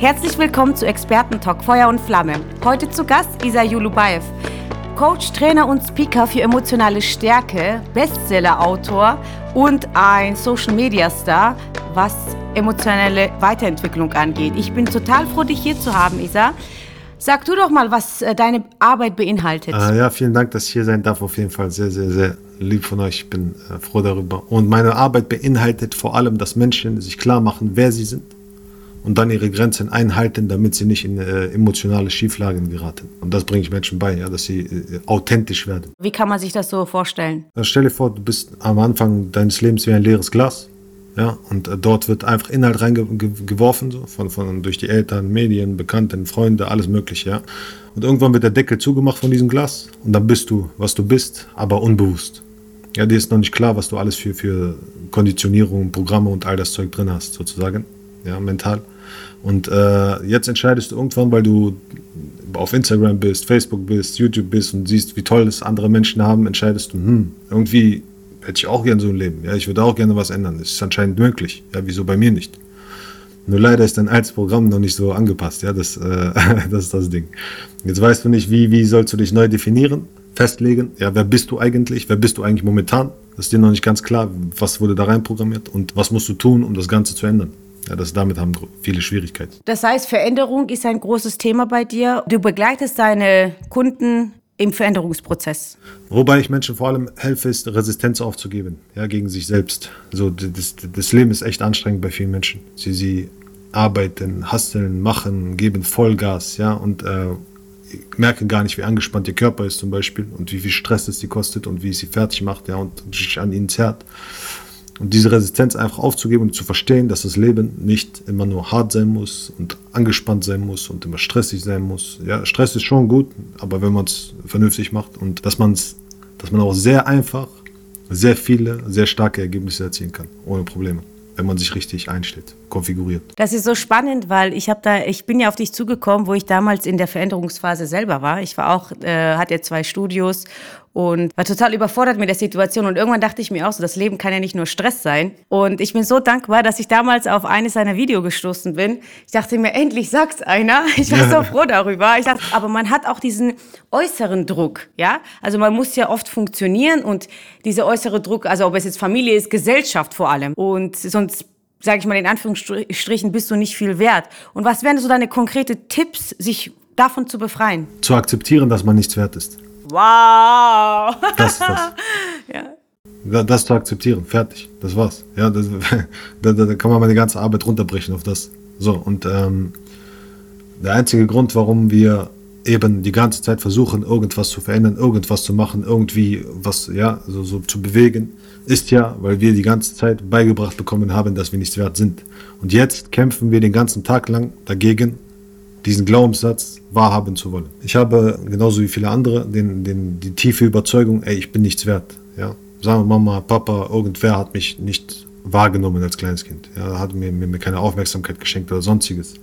Herzlich willkommen zu Experten-Talk Feuer und Flamme. Heute zu Gast Isa Yulubaev, Coach, Trainer und Speaker für emotionale Stärke, Bestseller-Autor und ein Social-Media-Star, was emotionelle Weiterentwicklung angeht. Ich bin total froh, dich hier zu haben, Isa. Sag du doch mal, was äh, deine Arbeit beinhaltet. Äh, ja, vielen Dank, dass ich hier sein darf. Auf jeden Fall sehr, sehr, sehr lieb von euch. Ich bin äh, froh darüber. Und meine Arbeit beinhaltet vor allem, dass Menschen sich klar machen, wer sie sind und dann ihre Grenzen einhalten, damit sie nicht in äh, emotionale Schieflagen geraten. Und das bringe ich Menschen bei, ja, dass sie äh, authentisch werden. Wie kann man sich das so vorstellen? Also stell dir vor, du bist am Anfang deines Lebens wie ein leeres Glas ja, und äh, dort wird einfach Inhalt reingeworfen, so, von, von, durch die Eltern, Medien, Bekannten, Freunde, alles Mögliche. Ja. Und irgendwann wird der Deckel zugemacht von diesem Glas und dann bist du, was du bist, aber unbewusst. Ja, dir ist noch nicht klar, was du alles für, für Konditionierung, Programme und all das Zeug drin hast, sozusagen, ja, mental. Und äh, jetzt entscheidest du irgendwann, weil du auf Instagram bist, Facebook bist, YouTube bist und siehst, wie toll es andere Menschen haben, entscheidest du, hm, irgendwie hätte ich auch gerne so ein Leben. Ja, ich würde auch gerne was ändern. Das ist anscheinend möglich. Ja, wieso bei mir nicht? Nur leider ist dein altes Programm noch nicht so angepasst. Ja, das, äh, das ist das Ding. Jetzt weißt du nicht, wie, wie sollst du dich neu definieren, festlegen. Ja, wer bist du eigentlich? Wer bist du eigentlich momentan? Das ist dir noch nicht ganz klar. Was wurde da rein programmiert und was musst du tun, um das Ganze zu ändern? Ja, das, damit haben viele Schwierigkeiten. Das heißt, Veränderung ist ein großes Thema bei dir. Du begleitest deine Kunden im Veränderungsprozess. Wobei ich Menschen vor allem helfe, ist Resistenz aufzugeben, ja, gegen sich selbst. So, das, das Leben ist echt anstrengend bei vielen Menschen. Sie, sie arbeiten, hasseln, machen, geben Vollgas, ja, und äh, merken gar nicht, wie angespannt ihr Körper ist zum Beispiel und wie viel Stress es sie kostet und wie es sie fertig macht, ja, und sich an ihnen zerrt. Und diese Resistenz einfach aufzugeben und zu verstehen, dass das Leben nicht immer nur hart sein muss und angespannt sein muss und immer stressig sein muss. Ja, Stress ist schon gut, aber wenn man es vernünftig macht und dass man es, dass man auch sehr einfach sehr viele, sehr starke Ergebnisse erzielen kann, ohne Probleme wenn man sich richtig einstellt, konfiguriert. Das ist so spannend, weil ich habe da, ich bin ja auf dich zugekommen, wo ich damals in der Veränderungsphase selber war. Ich war auch, äh, hatte zwei Studios und war total überfordert mit der Situation. Und irgendwann dachte ich mir auch so, das Leben kann ja nicht nur Stress sein. Und ich bin so dankbar, dass ich damals auf eines seiner Videos gestoßen bin. Ich dachte mir, endlich sagt's einer. Ich war so froh darüber. Ich dachte, aber man hat auch diesen äußeren Druck, ja. Also man muss ja oft funktionieren und dieser äußere Druck, also ob es jetzt Familie ist, Gesellschaft vor allem. Und sonst sage ich mal in Anführungsstrichen, bist du nicht viel wert. Und was wären so deine konkrete Tipps, sich davon zu befreien? Zu akzeptieren, dass man nichts wert ist. Wow. Das ist das. ja. Das zu akzeptieren, fertig, das war's. Ja, das, da, da, kann man meine ganze Arbeit runterbrechen auf das. So, und ähm, der einzige Grund, warum wir eben die ganze Zeit versuchen, irgendwas zu verändern, irgendwas zu machen, irgendwie was, ja, so, so zu bewegen, ist ja, weil wir die ganze Zeit beigebracht bekommen haben, dass wir nichts wert sind. Und jetzt kämpfen wir den ganzen Tag lang dagegen, diesen Glaubenssatz wahrhaben zu wollen. Ich habe genauso wie viele andere den, den, die tiefe Überzeugung, ey, ich bin nichts wert. Ja? Sagen wir Mama, Papa, irgendwer hat mich nicht wahrgenommen als kleines Kind. Ja, hat mir, mir keine Aufmerksamkeit geschenkt oder sonstiges.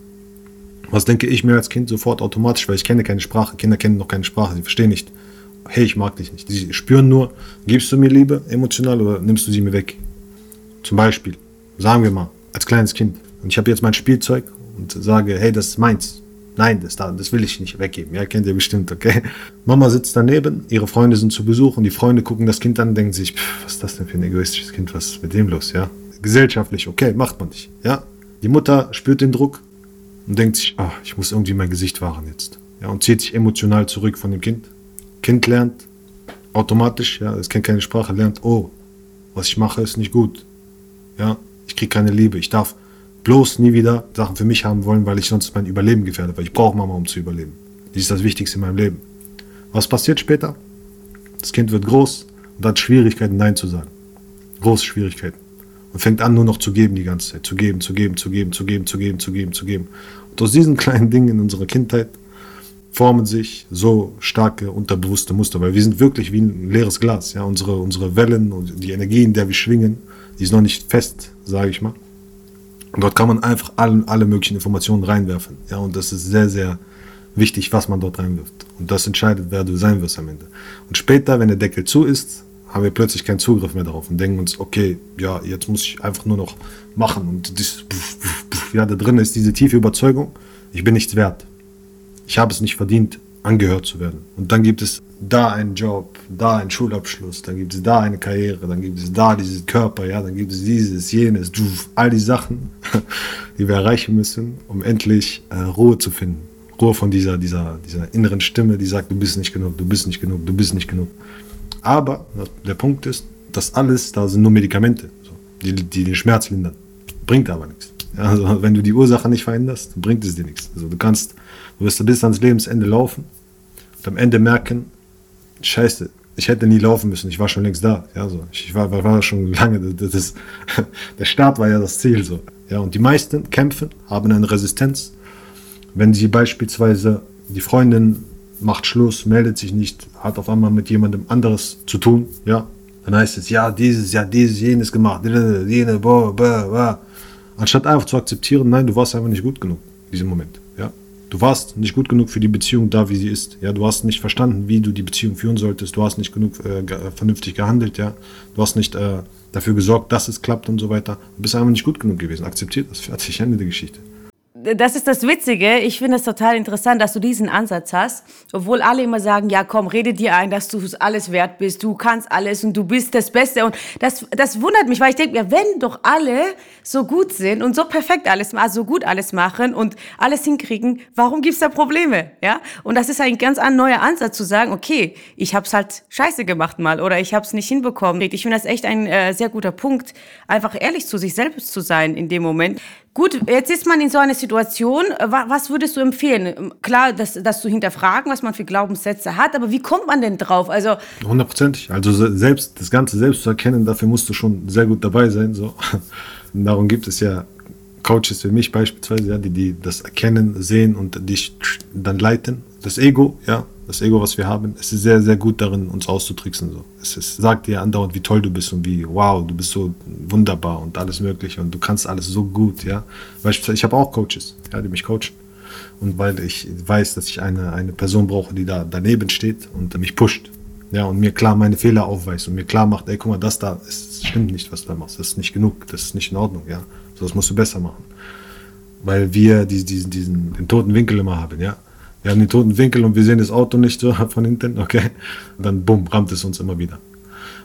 Was denke ich mir als Kind sofort automatisch, weil ich kenne keine Sprache. Kinder kennen noch keine Sprache, sie verstehen nicht. Hey, ich mag dich nicht. Sie spüren nur, gibst du mir Liebe emotional oder nimmst du sie mir weg? Zum Beispiel, sagen wir mal, als kleines Kind. Und ich habe jetzt mein Spielzeug und sage, hey, das ist meins. Nein, das, das will ich nicht weggeben. Ja, kennt ihr bestimmt, okay? Mama sitzt daneben, ihre Freunde sind zu Besuch und die Freunde gucken das Kind an und denken sich, pff, was ist das denn für ein egoistisches Kind, was ist mit dem los, ja? Gesellschaftlich, okay, macht man nicht, ja? Die Mutter spürt den Druck und denkt sich, ah, ich muss irgendwie mein Gesicht wahren jetzt. Ja, und zieht sich emotional zurück von dem Kind. Kind lernt automatisch, ja, es kennt keine Sprache, lernt, oh, was ich mache ist nicht gut. Ja, ich kriege keine Liebe, ich darf bloß nie wieder Sachen für mich haben wollen, weil ich sonst mein Überleben gefährde, weil ich brauche Mama, um zu überleben. Die ist das Wichtigste in meinem Leben. Was passiert später? Das Kind wird groß und hat Schwierigkeiten, Nein zu sagen. Große Schwierigkeiten. Und fängt an, nur noch zu geben die ganze Zeit. Zu geben, zu geben, zu geben, zu geben, zu geben, zu geben, zu geben. Und aus diesen kleinen Dingen in unserer Kindheit formen sich so starke unterbewusste Muster, weil wir sind wirklich wie ein leeres Glas. Ja? Unsere, unsere Wellen und die Energie, in der wir schwingen, die ist noch nicht fest, sage ich mal. Dort kann man einfach alle, alle möglichen Informationen reinwerfen. Ja, und das ist sehr, sehr wichtig, was man dort reinwirft. Und das entscheidet, wer du sein wirst am Ende. Und später, wenn der Deckel zu ist, haben wir plötzlich keinen Zugriff mehr darauf und denken uns, okay, ja, jetzt muss ich einfach nur noch machen. Und das, ja, da drin ist diese tiefe Überzeugung, ich bin nichts wert. Ich habe es nicht verdient, angehört zu werden. Und dann gibt es da einen Job, da einen Schulabschluss, dann gibt es da eine Karriere, dann gibt es da diesen Körper, ja, dann gibt es dieses, jenes, all die Sachen, die wir erreichen müssen, um endlich äh, Ruhe zu finden. Ruhe von dieser, dieser, dieser inneren Stimme, die sagt, du bist nicht genug, du bist nicht genug, du bist nicht genug. Aber der Punkt ist, das alles, da sind nur Medikamente, so, die, die den Schmerz lindern. Bringt aber nichts. Also wenn du die Ursache nicht veränderst, bringt es dir nichts. Also du kannst, du wirst bis ans Lebensende laufen und am Ende merken, scheiße, ich hätte nie laufen müssen, ich war schon längst da. Ja, so. Ich war, war, schon lange, das, das, der Start war ja das Ziel. So. Ja, und die meisten kämpfen, haben eine Resistenz. Wenn sie beispielsweise die Freundin macht Schluss, meldet sich nicht, hat auf einmal mit jemandem anderes zu tun, ja, dann heißt es, ja, dieses, ja, dieses, jenes gemacht, jene, boah, boah, boah. Anstatt einfach zu akzeptieren, nein, du warst einfach nicht gut genug in diesem Moment. Du warst nicht gut genug für die Beziehung da, wie sie ist, ja. Du hast nicht verstanden, wie du die Beziehung führen solltest, du hast nicht genug äh, vernünftig gehandelt, ja. Du hast nicht äh, dafür gesorgt, dass es klappt und so weiter. Du bist einfach nicht gut genug gewesen. Akzeptiert das, fertig, Ende der Geschichte das ist das Witzige. Ich finde es total interessant, dass du diesen Ansatz hast. Obwohl alle immer sagen, ja komm, rede dir ein, dass du alles wert bist, du kannst alles und du bist das Beste. Und das, das wundert mich, weil ich denke mir, wenn doch alle so gut sind und so perfekt alles, also so gut alles machen und alles hinkriegen, warum gibt's da Probleme? Ja? Und das ist ein ganz neuer Ansatz zu sagen, okay, ich hab's halt scheiße gemacht mal oder ich hab's nicht hinbekommen. Ich finde das echt ein äh, sehr guter Punkt, einfach ehrlich zu sich selbst zu sein in dem Moment. Gut, jetzt ist man in so einer Situation. Was würdest du empfehlen? Klar, dass, dass du hinterfragen, was man für Glaubenssätze hat, aber wie kommt man denn drauf? Also hundertprozentig. Also selbst das Ganze selbst zu erkennen, dafür musst du schon sehr gut dabei sein. So. darum gibt es ja Coaches wie mich beispielsweise, ja, die, die das erkennen, sehen und dich dann leiten. Das Ego, ja, das Ego, was wir haben, es ist sehr, sehr gut darin, uns auszutricksen. So. Es ist, sagt dir andauernd, wie toll du bist und wie, wow, du bist so wunderbar und alles Mögliche und du kannst alles so gut, ja. Beispielsweise, ich habe auch Coaches, ja, die mich coachen. Und weil ich weiß, dass ich eine, eine Person brauche, die da daneben steht und mich pusht, ja, und mir klar meine Fehler aufweist und mir klar macht, ey, guck mal, das da, es stimmt nicht, was du da machst, das ist nicht genug, das ist nicht in Ordnung, ja. So, das musst du besser machen. Weil wir diesen, diesen, den toten Winkel immer haben, ja wir haben den toten Winkel und wir sehen das Auto nicht so von hinten, okay, dann bumm, rammt es uns immer wieder.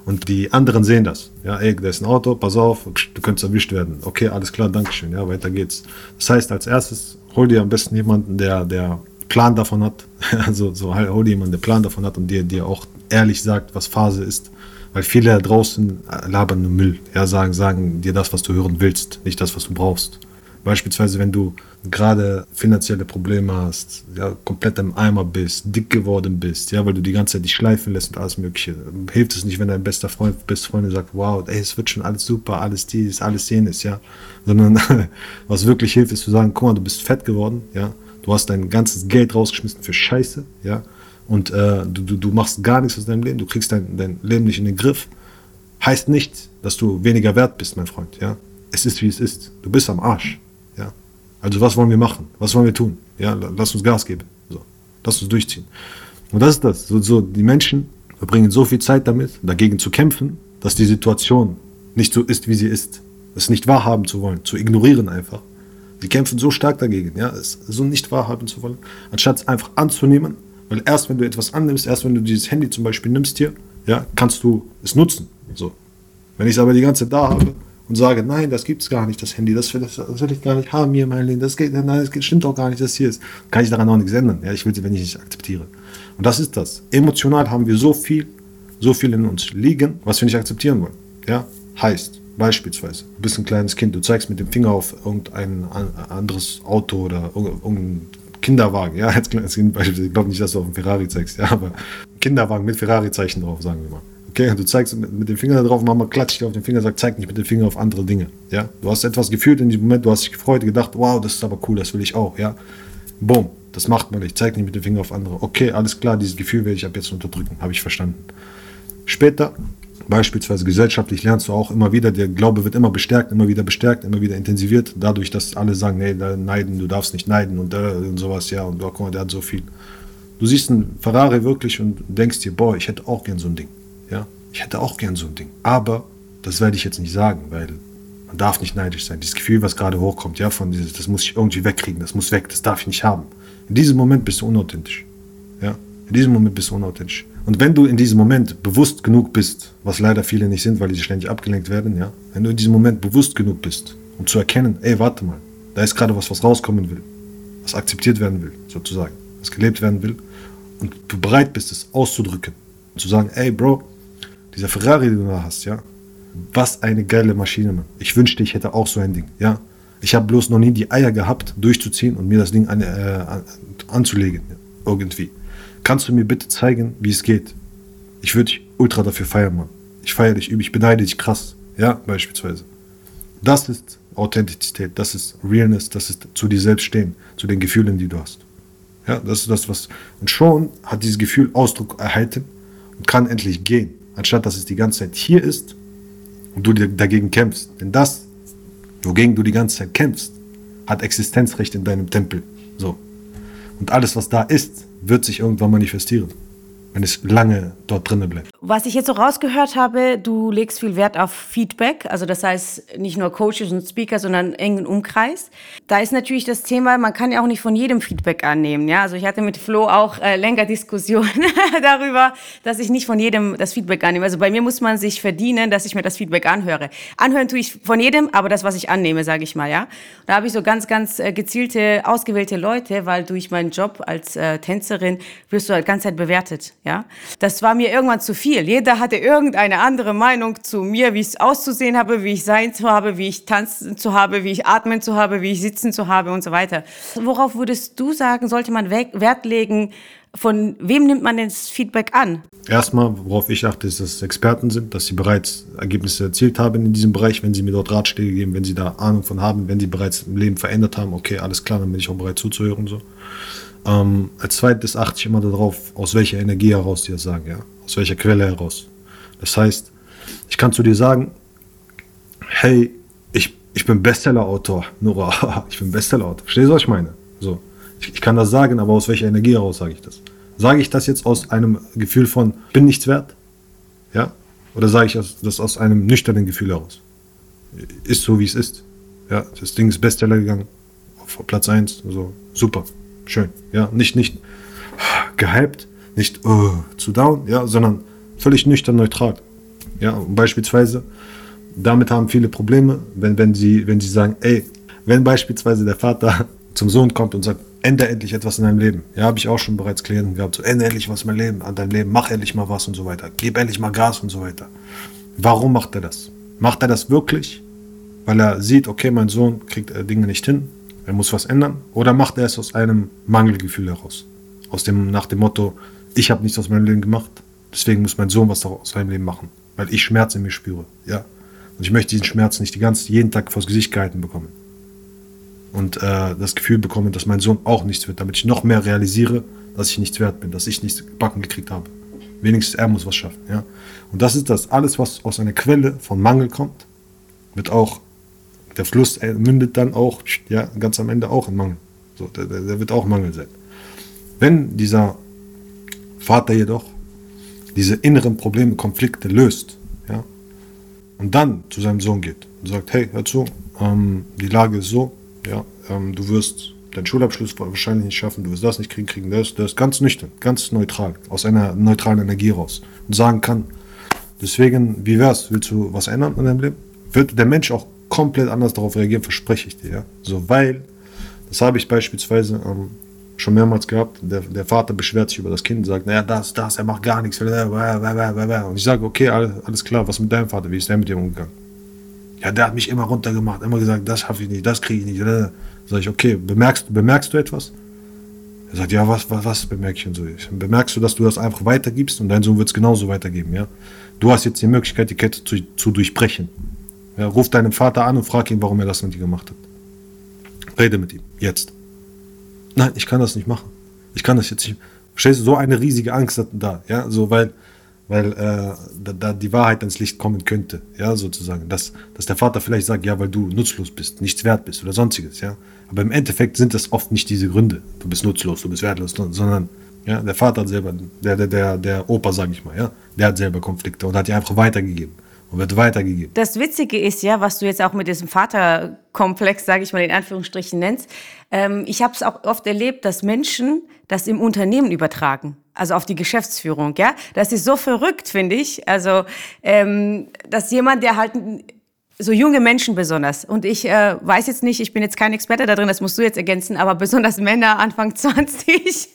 Und die anderen sehen das. Ja, ey, da ist ein Auto, pass auf, du könntest erwischt werden. Okay, alles klar, Dankeschön, ja, weiter geht's. Das heißt, als erstes hol dir am besten jemanden, der, der Plan davon hat. Also so hol dir jemanden, der Plan davon hat und dir, dir auch ehrlich sagt, was Phase ist. Weil viele da draußen labern nur Müll. Ja, sagen, sagen dir das, was du hören willst, nicht das, was du brauchst. Beispielsweise, wenn du gerade finanzielle Probleme hast, ja, komplett im Eimer bist, dick geworden bist, ja, weil du die ganze Zeit dich schleifen lässt und alles Mögliche. Hilft es nicht, wenn dein bester Freund, beste Freundin sagt, wow, ey, es wird schon alles super, alles dies, alles jenes, ja. Sondern was wirklich hilft, ist zu sagen, guck mal, du bist fett geworden, ja. Du hast dein ganzes Geld rausgeschmissen für Scheiße, ja. Und äh, du, du, du machst gar nichts aus deinem Leben, du kriegst dein, dein Leben nicht in den Griff. Heißt nicht, dass du weniger wert bist, mein Freund, ja. Es ist, wie es ist. Du bist am Arsch. Also was wollen wir machen? Was wollen wir tun? Ja, lass uns Gas geben. So, lass uns durchziehen. Und das ist das. So, so, die Menschen verbringen so viel Zeit damit, dagegen zu kämpfen, dass die Situation nicht so ist, wie sie ist. Es nicht wahrhaben zu wollen, zu ignorieren einfach. Die kämpfen so stark dagegen, ja, es so nicht wahrhaben zu wollen, anstatt es einfach anzunehmen. Weil erst wenn du etwas annimmst, erst wenn du dieses Handy zum Beispiel nimmst hier, ja, kannst du es nutzen. So. Wenn ich es aber die ganze Zeit da habe, und sage, nein, das gibt es gar nicht, das Handy, das will, das will, ich gar nicht haben hier, mein Leben, das geht, nein, das stimmt doch gar nicht, das hier ist, kann ich daran auch nichts ändern. Ja, ich will sie, wenn ich nicht akzeptiere. Und das ist das. Emotional haben wir so viel, so viel in uns liegen, was wir nicht akzeptieren wollen. Ja, heißt, beispielsweise, du bist ein kleines Kind, du zeigst mit dem Finger auf irgendein anderes Auto oder irgendein Kinderwagen, ja, als kleines Kind beispielsweise, ich glaube nicht, dass du auf einen Ferrari zeigst, ja, aber Kinderwagen mit Ferrari-Zeichen drauf, sagen wir mal. Okay, du zeigst mit, dem Finger da drauf, Mama klatscht dir auf den Finger, sagt, zeig nicht mit dem Finger auf andere Dinge. Ja, du hast etwas gefühlt in diesem Moment, du hast dich gefreut, gedacht, wow, das ist aber cool, das will ich auch. Ja, boom, das macht man nicht. Zeig nicht mit dem Finger auf andere. Okay, alles klar, dieses Gefühl werde ich ab jetzt unterdrücken, habe ich verstanden. Später, beispielsweise gesellschaftlich, lernst du auch immer wieder, der Glaube wird immer bestärkt, immer wieder bestärkt, immer wieder intensiviert, dadurch, dass alle sagen, nee, da neiden, du darfst nicht neiden und, äh, und sowas, ja, und oh, guck mal, der hat so viel. Du siehst einen Ferrari wirklich und denkst dir, boah, ich hätte auch gern so ein Ding. Ja, ich hätte auch gern so ein Ding. Aber das werde ich jetzt nicht sagen, weil Man darf nicht neidisch sein. Dieses Gefühl, was gerade hochkommt, ja, von dieses, das muss ich irgendwie wegkriegen, das muss weg, das darf ich nicht haben. In diesem Moment bist du unauthentisch. Ja, in diesem Moment bist du unauthentisch. Und wenn du in diesem Moment bewusst genug bist, was leider viele nicht sind, weil die ständig abgelenkt werden, ja, wenn du in diesem Moment bewusst genug bist, um zu erkennen, ey, warte mal, da ist gerade was, was rauskommen will, was akzeptiert werden will, sozusagen, was gelebt werden will, und du bereit bist, es auszudrücken, und zu sagen, ey, Bro, dieser Ferrari, den du da hast, ja, was eine geile Maschine, Mann. Ich wünschte, ich hätte auch so ein Ding, ja. Ich habe bloß noch nie die Eier gehabt, durchzuziehen und mir das Ding an, äh, anzulegen, irgendwie. Kannst du mir bitte zeigen, wie es geht? Ich würde dich ultra dafür feiern, Mann. Ich feiere dich übel, ich beneide dich krass, ja, beispielsweise. Das ist Authentizität, das ist Realness, das ist zu dir selbst stehen, zu den Gefühlen, die du hast. Ja, das ist das, was. Und schon hat dieses Gefühl Ausdruck erhalten und kann endlich gehen, anstatt dass es die ganze Zeit hier ist und du dagegen kämpfst. Denn das, wogegen du die ganze Zeit kämpfst, hat Existenzrecht in deinem Tempel. So. Und alles, was da ist, wird sich irgendwann manifestieren wenn es lange dort drinnen bleibt. Was ich jetzt so rausgehört habe, du legst viel Wert auf Feedback, also das heißt nicht nur Coaches und Speaker, sondern engen Umkreis. Da ist natürlich das Thema, man kann ja auch nicht von jedem Feedback annehmen. Ja, also ich hatte mit Flo auch äh, länger Diskussionen darüber, dass ich nicht von jedem das Feedback annehme. Also bei mir muss man sich verdienen, dass ich mir das Feedback anhöre. Anhören tue ich von jedem, aber das, was ich annehme, sage ich mal. Ja, da habe ich so ganz, ganz äh, gezielte, ausgewählte Leute, weil durch meinen Job als äh, Tänzerin wirst du halt ganze Zeit bewertet. Ja, das war mir irgendwann zu viel. Jeder hatte irgendeine andere Meinung zu mir, wie ich auszusehen habe, wie ich sein zu habe, wie ich tanzen zu habe, wie ich atmen zu habe, wie ich sitzen zu habe und so weiter. Worauf würdest du sagen, sollte man Wert legen? Von wem nimmt man das Feedback an? Erstmal, worauf ich achte, ist, dass es Experten sind, dass sie bereits Ergebnisse erzielt haben in diesem Bereich, wenn sie mir dort Ratschläge geben, wenn sie da Ahnung von haben, wenn sie bereits im Leben verändert haben, okay, alles klar, dann bin ich auch bereit zuzuhören und so. Ähm, als zweites achte ich immer darauf, aus welcher Energie heraus die das sagen, ja? aus welcher Quelle heraus. Das heißt, ich kann zu dir sagen, hey, ich, ich bin Bestseller-Autor, Nora, ich bin Bestseller-Autor. Verstehst du, was ich meine? So, ich, ich kann das sagen, aber aus welcher Energie heraus sage ich das? Sage ich das jetzt aus einem Gefühl von, bin nichts wert? Ja? Oder sage ich das aus einem nüchternen Gefühl heraus? Ist so, wie es ist. Ja, das Ding ist Bestseller gegangen, auf Platz 1, so, super schön. Ja, nicht, nicht gehypt, nicht uh, zu down, ja, sondern völlig nüchtern neutral. Ja, beispielsweise, damit haben viele Probleme, wenn, wenn, sie, wenn sie sagen, ey, wenn beispielsweise der Vater zum Sohn kommt und sagt, ändere endlich etwas in deinem Leben. Ja, habe ich auch schon bereits Klienten gehabt. So, ändere endlich was in Leben, an deinem Leben, mach endlich mal was und so weiter. Gib endlich mal Gas und so weiter. Warum macht er das? Macht er das wirklich, weil er sieht, okay, mein Sohn kriegt äh, Dinge nicht hin, er muss was ändern, oder macht er es aus einem Mangelgefühl heraus? Aus dem, nach dem Motto, ich habe nichts aus meinem Leben gemacht, deswegen muss mein Sohn was aus seinem Leben machen, weil ich Schmerz in mir spüre. Ja? Und ich möchte diesen Schmerz nicht die ganze, jeden Tag vors Gesicht gehalten bekommen. Und äh, das Gefühl bekommen, dass mein Sohn auch nichts wird, damit ich noch mehr realisiere, dass ich nichts wert bin, dass ich nichts backen gekriegt habe. Wenigstens er muss was schaffen. Ja? Und das ist das. Alles, was aus einer Quelle von Mangel kommt, wird auch der Fluss mündet dann auch, ja, ganz am Ende auch in Mangel. So, der, der wird auch Mangel sein. Wenn dieser Vater jedoch diese inneren Probleme, Konflikte löst, ja, und dann zu seinem Sohn geht und sagt, hey, hör zu, ähm, die Lage ist so, ja, ähm, du wirst deinen Schulabschluss wahrscheinlich nicht schaffen, du wirst das nicht kriegen, kriegen das, das, ganz nüchtern, ganz neutral, aus einer neutralen Energie raus und sagen kann, deswegen, wie wär's, willst du was ändern in deinem Leben? Wird der Mensch auch komplett anders darauf reagieren, verspreche ich dir. So, weil, das habe ich beispielsweise ähm, schon mehrmals gehabt, der, der Vater beschwert sich über das Kind sagt, naja, das, das, er macht gar nichts. Und ich sage, okay, alles klar, was mit deinem Vater, wie ist der mit dir umgegangen? Ja, der hat mich immer runtergemacht, immer gesagt, das schaffe ich nicht, das kriege ich nicht. Sag ich, okay, bemerkst, bemerkst du etwas? Er sagt, ja, was, was, was bemerke ich und so? Bemerkst du, dass du das einfach weitergibst und dein Sohn wird es genauso weitergeben, ja? Du hast jetzt die Möglichkeit, die Kette zu, zu durchbrechen. Ja, ruf deinen Vater an und frag ihn, warum er das mit dir gemacht hat. Rede mit ihm. Jetzt. Nein, ich kann das nicht machen. Ich kann das jetzt nicht. Verstehst du, so eine riesige Angst da, ja, so weil, weil äh, da, da, die Wahrheit ans Licht kommen könnte, ja, sozusagen. Dass, dass der Vater vielleicht sagt, ja, weil du nutzlos bist, nichts wert bist oder sonstiges, ja. Aber im Endeffekt sind das oft nicht diese Gründe. Du bist nutzlos, du bist wertlos, sondern ja, der Vater hat selber, der, der, der, der Opa, sag ich mal, ja, der hat selber Konflikte und hat die einfach weitergegeben und wird weitergegeben. Das Witzige ist ja, was du jetzt auch mit diesem Vaterkomplex, sage ich mal in Anführungsstrichen nennst. Ähm, ich habe es auch oft erlebt, dass Menschen das im Unternehmen übertragen, also auf die Geschäftsführung. Ja, das ist so verrückt, finde ich. Also, ähm, dass jemand, der halt so junge Menschen besonders. Und ich äh, weiß jetzt nicht, ich bin jetzt kein Experte da drin, das musst du jetzt ergänzen, aber besonders Männer Anfang 20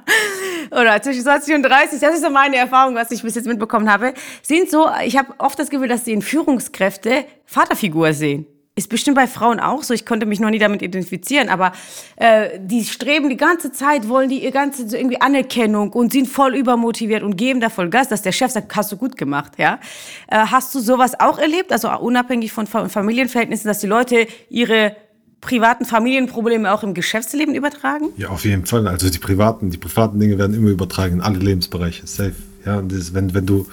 oder zwischen 20 und 30, das ist so meine Erfahrung, was ich bis jetzt mitbekommen habe, sind so, ich habe oft das Gefühl, dass sie in Führungskräfte Vaterfigur sehen. Ist bestimmt bei Frauen auch so. Ich konnte mich noch nie damit identifizieren, aber äh, die streben die ganze Zeit, wollen die ihr ganze so irgendwie Anerkennung und sind voll übermotiviert und geben da voll Gas, dass der Chef sagt, hast du gut gemacht, ja? Äh, hast du sowas auch erlebt, also unabhängig von Familienverhältnissen, dass die Leute ihre privaten Familienprobleme auch im Geschäftsleben übertragen? Ja, auf jeden Fall. Also die privaten, die privaten Dinge werden immer übertragen in alle Lebensbereiche. Safe. Ja, das, wenn, wenn du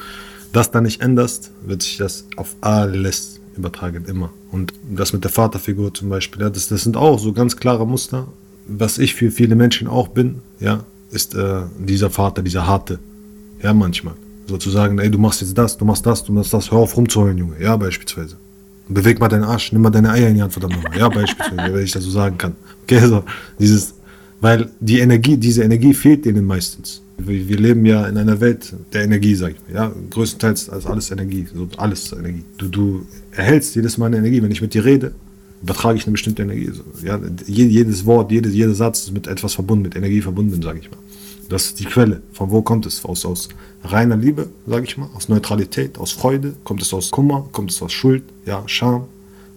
das dann nicht änderst, wird sich das auf alles übertragen, immer. Und das mit der Vaterfigur zum Beispiel, ja, das, das sind auch so ganz klare Muster. Was ich für viele Menschen auch bin, ja, ist äh, dieser Vater, dieser Harte. Ja, manchmal. Sozusagen, ey, du machst jetzt das, du machst das, du machst das, hör auf rumzuheulen, Junge. Ja, beispielsweise. Beweg mal deinen Arsch, nimm mal deine Eier in die Hand, verdammt. Ja, beispielsweise, wenn ich das so sagen kann. Okay, so, dieses, weil die Energie, diese Energie fehlt denen meistens. Wir, wir leben ja in einer Welt der Energie, sag ich mal. Ja, größtenteils ist alles Energie, so alles Energie. Du, du erhältst jedes Mal eine Energie. Wenn ich mit dir rede, übertrage ich eine bestimmte Energie. Ja, jedes Wort, jedes, jeder Satz ist mit etwas verbunden, mit Energie verbunden, sage ich mal. Das ist die Quelle. Von wo kommt es? Aus, aus reiner Liebe, sage ich mal, aus Neutralität, aus Freude, kommt es aus Kummer, kommt es aus Schuld, ja, Scham,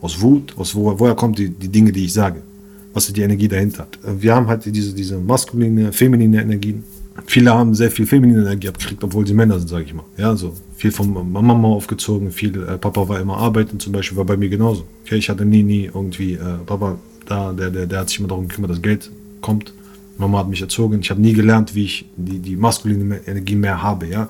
aus Wut, aus wo, woher kommt die, die Dinge, die ich sage? Was die Energie dahinter? Wir haben halt diese, diese maskuline, feminine Energien viele haben sehr viel feminine Energie abgekriegt, obwohl sie Männer sind, sage ich mal. Ja, so viel von Mama aufgezogen, viel äh, Papa war immer arbeiten, zum Beispiel war bei mir genauso. Okay, ich hatte nie, nie irgendwie äh, Papa da, der, der, der hat sich immer darum gekümmert, dass Geld kommt. Mama hat mich erzogen. Ich habe nie gelernt, wie ich die, die maskuline Energie mehr habe. Ja,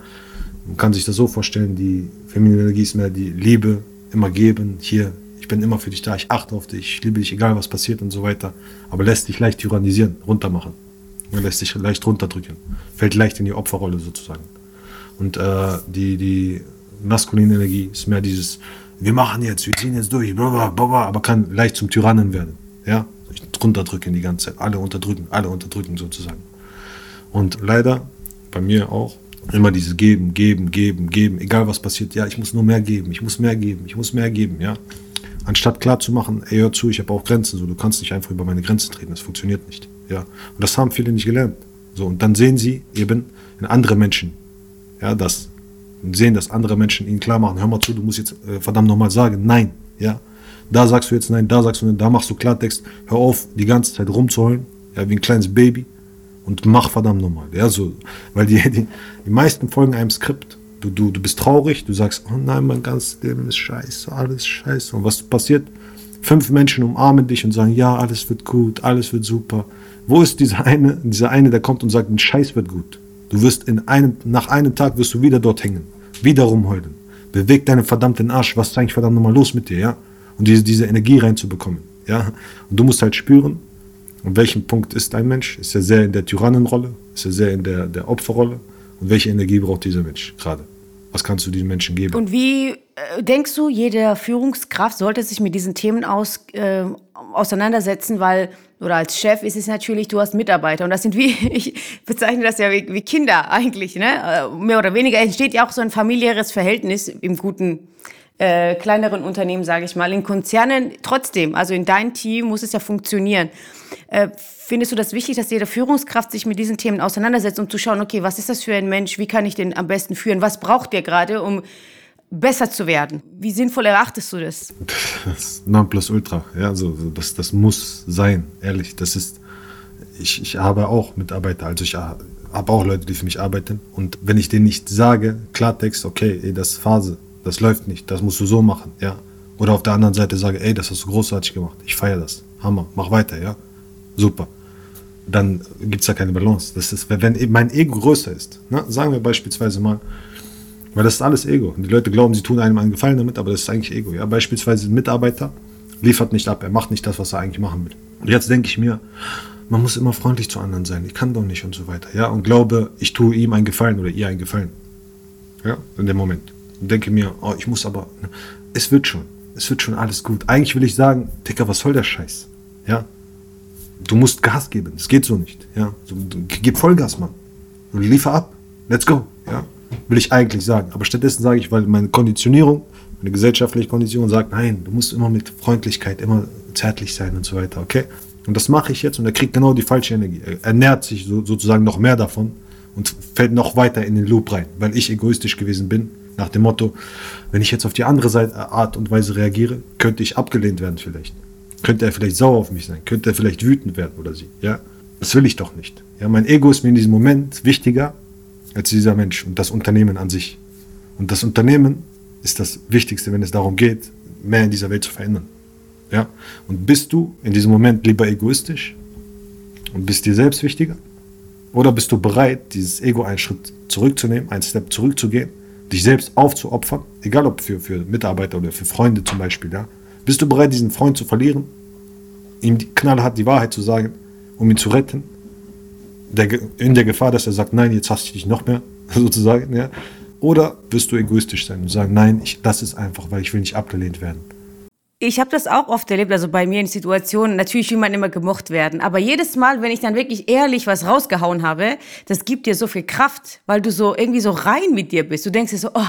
man kann sich das so vorstellen: Die feminine Energie ist mehr die Liebe, immer geben. Hier, ich bin immer für dich da. Ich achte auf dich, ich liebe dich, egal was passiert und so weiter. Aber lässt dich leicht tyrannisieren, runtermachen. Man lässt sich leicht runterdrücken. Fällt leicht in die Opferrolle sozusagen. Und äh, die, die maskuline Energie ist mehr dieses, wir machen jetzt, wir ziehen jetzt durch, blablabla, aber kann leicht zum Tyrannen werden. Ja? Runterdrücken die ganze Zeit. Alle unterdrücken, alle unterdrücken sozusagen. Und leider, bei mir auch, immer dieses Geben, Geben, Geben, Geben, egal was passiert, ja, ich muss nur mehr geben, ich muss mehr geben, ich muss mehr geben, ja. Anstatt klar zu machen, ey, hör zu, ich habe auch Grenzen, so, du kannst nicht einfach über meine Grenzen treten, das funktioniert nicht. Ja. Und das haben viele nicht gelernt. So, und dann sehen sie eben in andere Menschen, ja, das, und sehen, dass andere Menschen ihnen klar machen, hör mal zu, du musst jetzt äh, verdammt nochmal sagen, nein, ja. Da sagst du jetzt nein, da sagst du nein, da machst du Klartext, hör auf, die ganze Zeit rumzuheulen, ja, wie ein kleines Baby und mach verdammt nochmal, ja, so, weil die, die, die meisten folgen einem Skript. Du, du, du bist traurig, du sagst, oh nein, mein ganzes Leben ist scheiße, alles scheiße. Und was passiert? Fünf Menschen umarmen dich und sagen, ja, alles wird gut, alles wird super. Wo ist dieser eine, dieser eine, der kommt und sagt, ein Scheiß wird gut? Du wirst in einem, nach einem Tag wirst du wieder dort hängen, wieder rumheulen. Beweg deinen verdammten Arsch, was ist eigentlich verdammt nochmal los mit dir, ja? Und diese, diese Energie reinzubekommen, ja? Und du musst halt spüren, an welchem Punkt ist ein Mensch? Ist er sehr in der Tyrannenrolle? Ist er sehr in der, der Opferrolle? Und welche Energie braucht dieser Mensch gerade? Was kannst du diesen Menschen geben? Und wie äh, denkst du, jede Führungskraft sollte sich mit diesen Themen aus, äh, auseinandersetzen, weil oder als Chef ist es natürlich, du hast Mitarbeiter und das sind wie, ich bezeichne das ja wie, wie Kinder eigentlich, ne? Äh, mehr oder weniger entsteht ja auch so ein familiäres Verhältnis im guten äh, kleineren Unternehmen, sage ich mal. In Konzernen trotzdem, also in deinem Team muss es ja funktionieren. Äh, findest du das wichtig, dass jede Führungskraft sich mit diesen Themen auseinandersetzt, um zu schauen, okay, was ist das für ein Mensch, wie kann ich den am besten führen, was braucht der gerade, um besser zu werden. Wie sinnvoll erachtest du das? Das Nonplusultra, ja, so, das, das muss sein, ehrlich. Das ist, ich, ich habe auch Mitarbeiter, also ich habe auch Leute, die für mich arbeiten. Und wenn ich denen nicht sage, Klartext, okay, das ist Phase, das läuft nicht, das musst du so machen, ja. Oder auf der anderen Seite sage, ey, das hast du großartig gemacht, ich feiere das, Hammer, mach weiter, ja. Super. Dann gibt es ja keine Balance. Das ist, wenn mein Ego größer ist, ne? sagen wir beispielsweise mal, weil das ist alles Ego. Die Leute glauben, sie tun einem einen Gefallen damit, aber das ist eigentlich Ego. Ja? Beispielsweise ein Mitarbeiter liefert nicht ab, er macht nicht das, was er eigentlich machen will. Und jetzt denke ich mir, man muss immer freundlich zu anderen sein. Ich kann doch nicht und so weiter. Ja, und glaube, ich tue ihm einen Gefallen oder ihr einen Gefallen. Ja, in dem Moment. Und denke mir, oh, ich muss aber, ne, es wird schon, es wird schon alles gut. Eigentlich will ich sagen, Dicker, was soll der Scheiß? Ja, du musst Gas geben, es geht so nicht. Ja, du, gib Vollgas, Mann. Du liefer ab, let's go. Ja, will ich eigentlich sagen. Aber stattdessen sage ich, weil meine Konditionierung, meine gesellschaftliche Konditionierung sagt, nein, du musst immer mit Freundlichkeit, immer zärtlich sein und so weiter, okay? Und das mache ich jetzt und er kriegt genau die falsche Energie. Er ernährt sich so, sozusagen noch mehr davon und fällt noch weiter in den Loop rein, weil ich egoistisch gewesen bin. Nach dem Motto, wenn ich jetzt auf die andere Seite, äh, Art und Weise reagiere, könnte ich abgelehnt werden vielleicht. Könnte er vielleicht sauer auf mich sein, könnte er vielleicht wütend werden oder sie. Ja, das will ich doch nicht. Ja, mein Ego ist mir in diesem Moment wichtiger als dieser Mensch und das Unternehmen an sich. Und das Unternehmen ist das Wichtigste, wenn es darum geht, mehr in dieser Welt zu verändern. Ja? Und bist du in diesem Moment lieber egoistisch und bist dir selbst wichtiger? Oder bist du bereit, dieses Ego einen Schritt zurückzunehmen, einen Step zurückzugehen, dich selbst aufzuopfern, egal ob für, für Mitarbeiter oder für Freunde zum Beispiel, ja? Bist du bereit, diesen Freund zu verlieren, ihm knallhart die Wahrheit zu sagen, um ihn zu retten, der, in der Gefahr, dass er sagt, nein, jetzt hasse ich dich noch mehr, sozusagen, ja? Oder wirst du egoistisch sein und sagen, nein, ich, das ist einfach, weil ich will nicht abgelehnt werden. Ich habe das auch oft erlebt, also bei mir in Situationen, natürlich will man immer gemocht werden, aber jedes Mal, wenn ich dann wirklich ehrlich was rausgehauen habe, das gibt dir so viel Kraft, weil du so irgendwie so rein mit dir bist. Du denkst dir so, oh,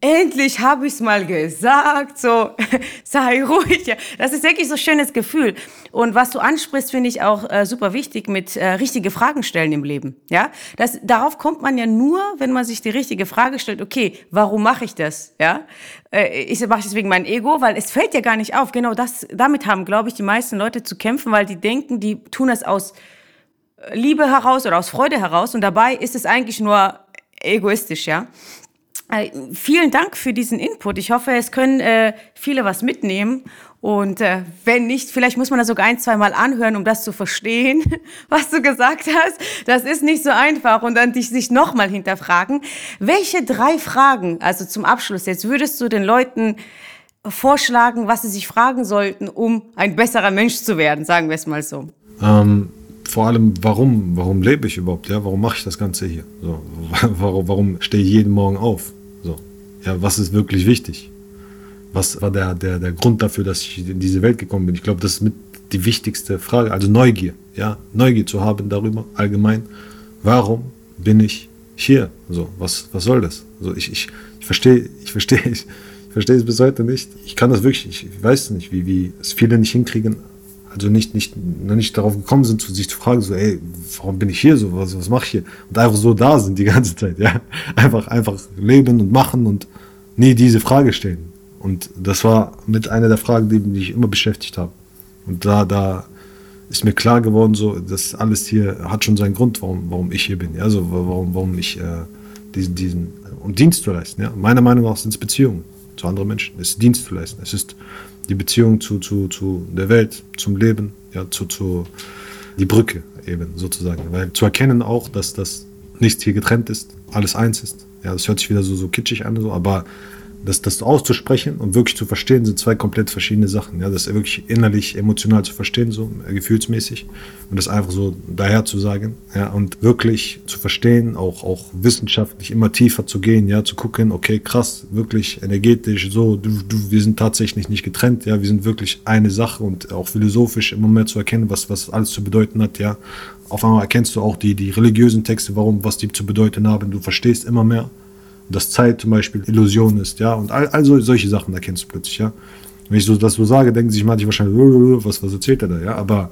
endlich habe ich es mal gesagt, so sei ruhig. Ja. Das ist wirklich so ein schönes Gefühl. Und was du ansprichst, finde ich auch äh, super wichtig mit äh, richtige Fragen stellen im Leben. Ja, das, darauf kommt man ja nur, wenn man sich die richtige Frage stellt. Okay, warum mache ich das? Ja, äh, ich mache das wegen meinem Ego, weil es fällt ja gar nicht auf. Genau das, damit haben, glaube ich, die meisten Leute zu kämpfen, weil die denken, die tun das aus Liebe heraus oder aus Freude heraus und dabei ist es eigentlich nur egoistisch, ja. Äh, vielen Dank für diesen Input. Ich hoffe, es können äh, viele was mitnehmen. Und äh, wenn nicht, vielleicht muss man das sogar ein, zwei Mal anhören, um das zu verstehen, was du gesagt hast. Das ist nicht so einfach. Und dann dich sich nochmal hinterfragen. Welche drei Fragen, also zum Abschluss jetzt, würdest du den Leuten vorschlagen, was sie sich fragen sollten, um ein besserer Mensch zu werden, sagen wir es mal so? Ähm, vor allem, warum, warum lebe ich überhaupt? Ja, warum mache ich das Ganze hier? So, warum, warum stehe ich jeden Morgen auf? Ja, was ist wirklich wichtig? Was war der, der, der Grund dafür, dass ich in diese Welt gekommen bin? Ich glaube, das ist mit die wichtigste Frage. Also Neugier, ja, Neugier zu haben darüber, allgemein. Warum bin ich hier? So, was, was soll das? Also ich, ich, ich verstehe, ich verstehe, ich verstehe es bis heute nicht. Ich kann das wirklich, ich weiß nicht, wie, wie es viele nicht hinkriegen, also nicht, nicht, nicht darauf gekommen sind, sich zu fragen, so, ey, warum bin ich hier so, was, was mache ich hier? Und einfach so da sind die ganze Zeit, ja. Einfach, einfach leben und machen und nie diese Frage stellen. Und das war mit einer der Fragen, die mich immer beschäftigt haben. Und da, da ist mir klar geworden, so, das alles hier hat schon seinen Grund, warum, warum ich hier bin. Ja? Also warum, warum ich äh, diesen, diesen, um Dienst zu leisten. Ja? Meiner Meinung nach sind es Beziehungen zu anderen Menschen. Es ist Dienst zu leisten. Es ist die Beziehung zu, zu, zu der Welt, zum Leben, ja, zu, zu die Brücke eben sozusagen. Weil zu erkennen auch, dass das nichts hier getrennt ist, alles eins ist. Ja, das hört sich wieder so, so kitschig an, so, aber das, das auszusprechen und wirklich zu verstehen, sind zwei komplett verschiedene Sachen. Ja, das wirklich innerlich, emotional zu verstehen, so äh, gefühlsmäßig und das einfach so daher zu sagen. Ja, und wirklich zu verstehen, auch, auch wissenschaftlich immer tiefer zu gehen, ja, zu gucken, okay, krass, wirklich energetisch, so, du, du, wir sind tatsächlich nicht getrennt, ja, wir sind wirklich eine Sache und auch philosophisch immer mehr zu erkennen, was, was alles zu bedeuten hat, ja. Auf einmal erkennst du auch die, die religiösen Texte, warum, was die zu bedeuten haben. Du verstehst immer mehr dass Zeit zum Beispiel Illusion ist, ja, und all, all solche Sachen erkennst du plötzlich, ja. Wenn ich so das so sage, denken sich manche wahrscheinlich, was, was erzählt er da, ja, aber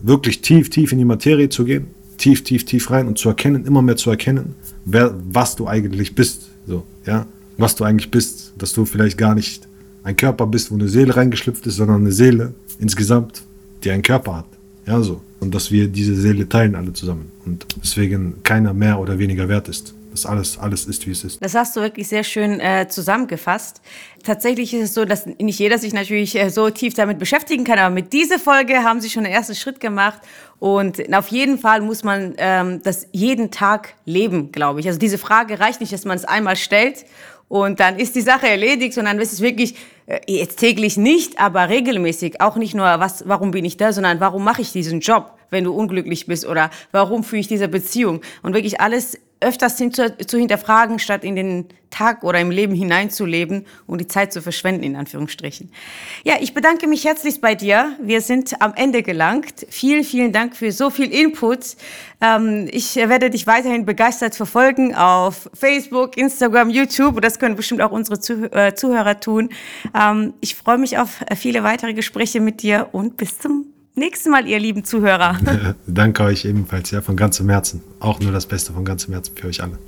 wirklich tief, tief in die Materie zu gehen, tief, tief, tief rein und zu erkennen, immer mehr zu erkennen, wer, was du eigentlich bist, so, ja, was du eigentlich bist, dass du vielleicht gar nicht ein Körper bist, wo eine Seele reingeschlüpft ist, sondern eine Seele insgesamt, die einen Körper hat, ja, so. Und dass wir diese Seele teilen alle zusammen und deswegen keiner mehr oder weniger wert ist dass alles, alles ist, wie es ist. Das hast du wirklich sehr schön äh, zusammengefasst. Tatsächlich ist es so, dass nicht jeder sich natürlich äh, so tief damit beschäftigen kann, aber mit dieser Folge haben sie schon den ersten Schritt gemacht. Und auf jeden Fall muss man ähm, das jeden Tag leben, glaube ich. Also diese Frage reicht nicht, dass man es einmal stellt und dann ist die Sache erledigt, sondern es ist wirklich äh, jetzt täglich nicht, aber regelmäßig. Auch nicht nur, was, warum bin ich da, sondern warum mache ich diesen Job, wenn du unglücklich bist oder warum führe ich diese Beziehung und wirklich alles öfters hin zu, zu hinterfragen, statt in den Tag oder im Leben hineinzuleben und die Zeit zu verschwenden, in Anführungsstrichen. Ja, ich bedanke mich herzlich bei dir. Wir sind am Ende gelangt. Vielen, vielen Dank für so viel Input. Ähm, ich werde dich weiterhin begeistert verfolgen auf Facebook, Instagram, YouTube. Das können bestimmt auch unsere Zuh äh, Zuhörer tun. Ähm, ich freue mich auf viele weitere Gespräche mit dir und bis zum nächsten Mal, ihr lieben Zuhörer. Danke euch ebenfalls, ja, von ganzem Herzen. Auch nur das Beste von ganzem Herzen für euch alle.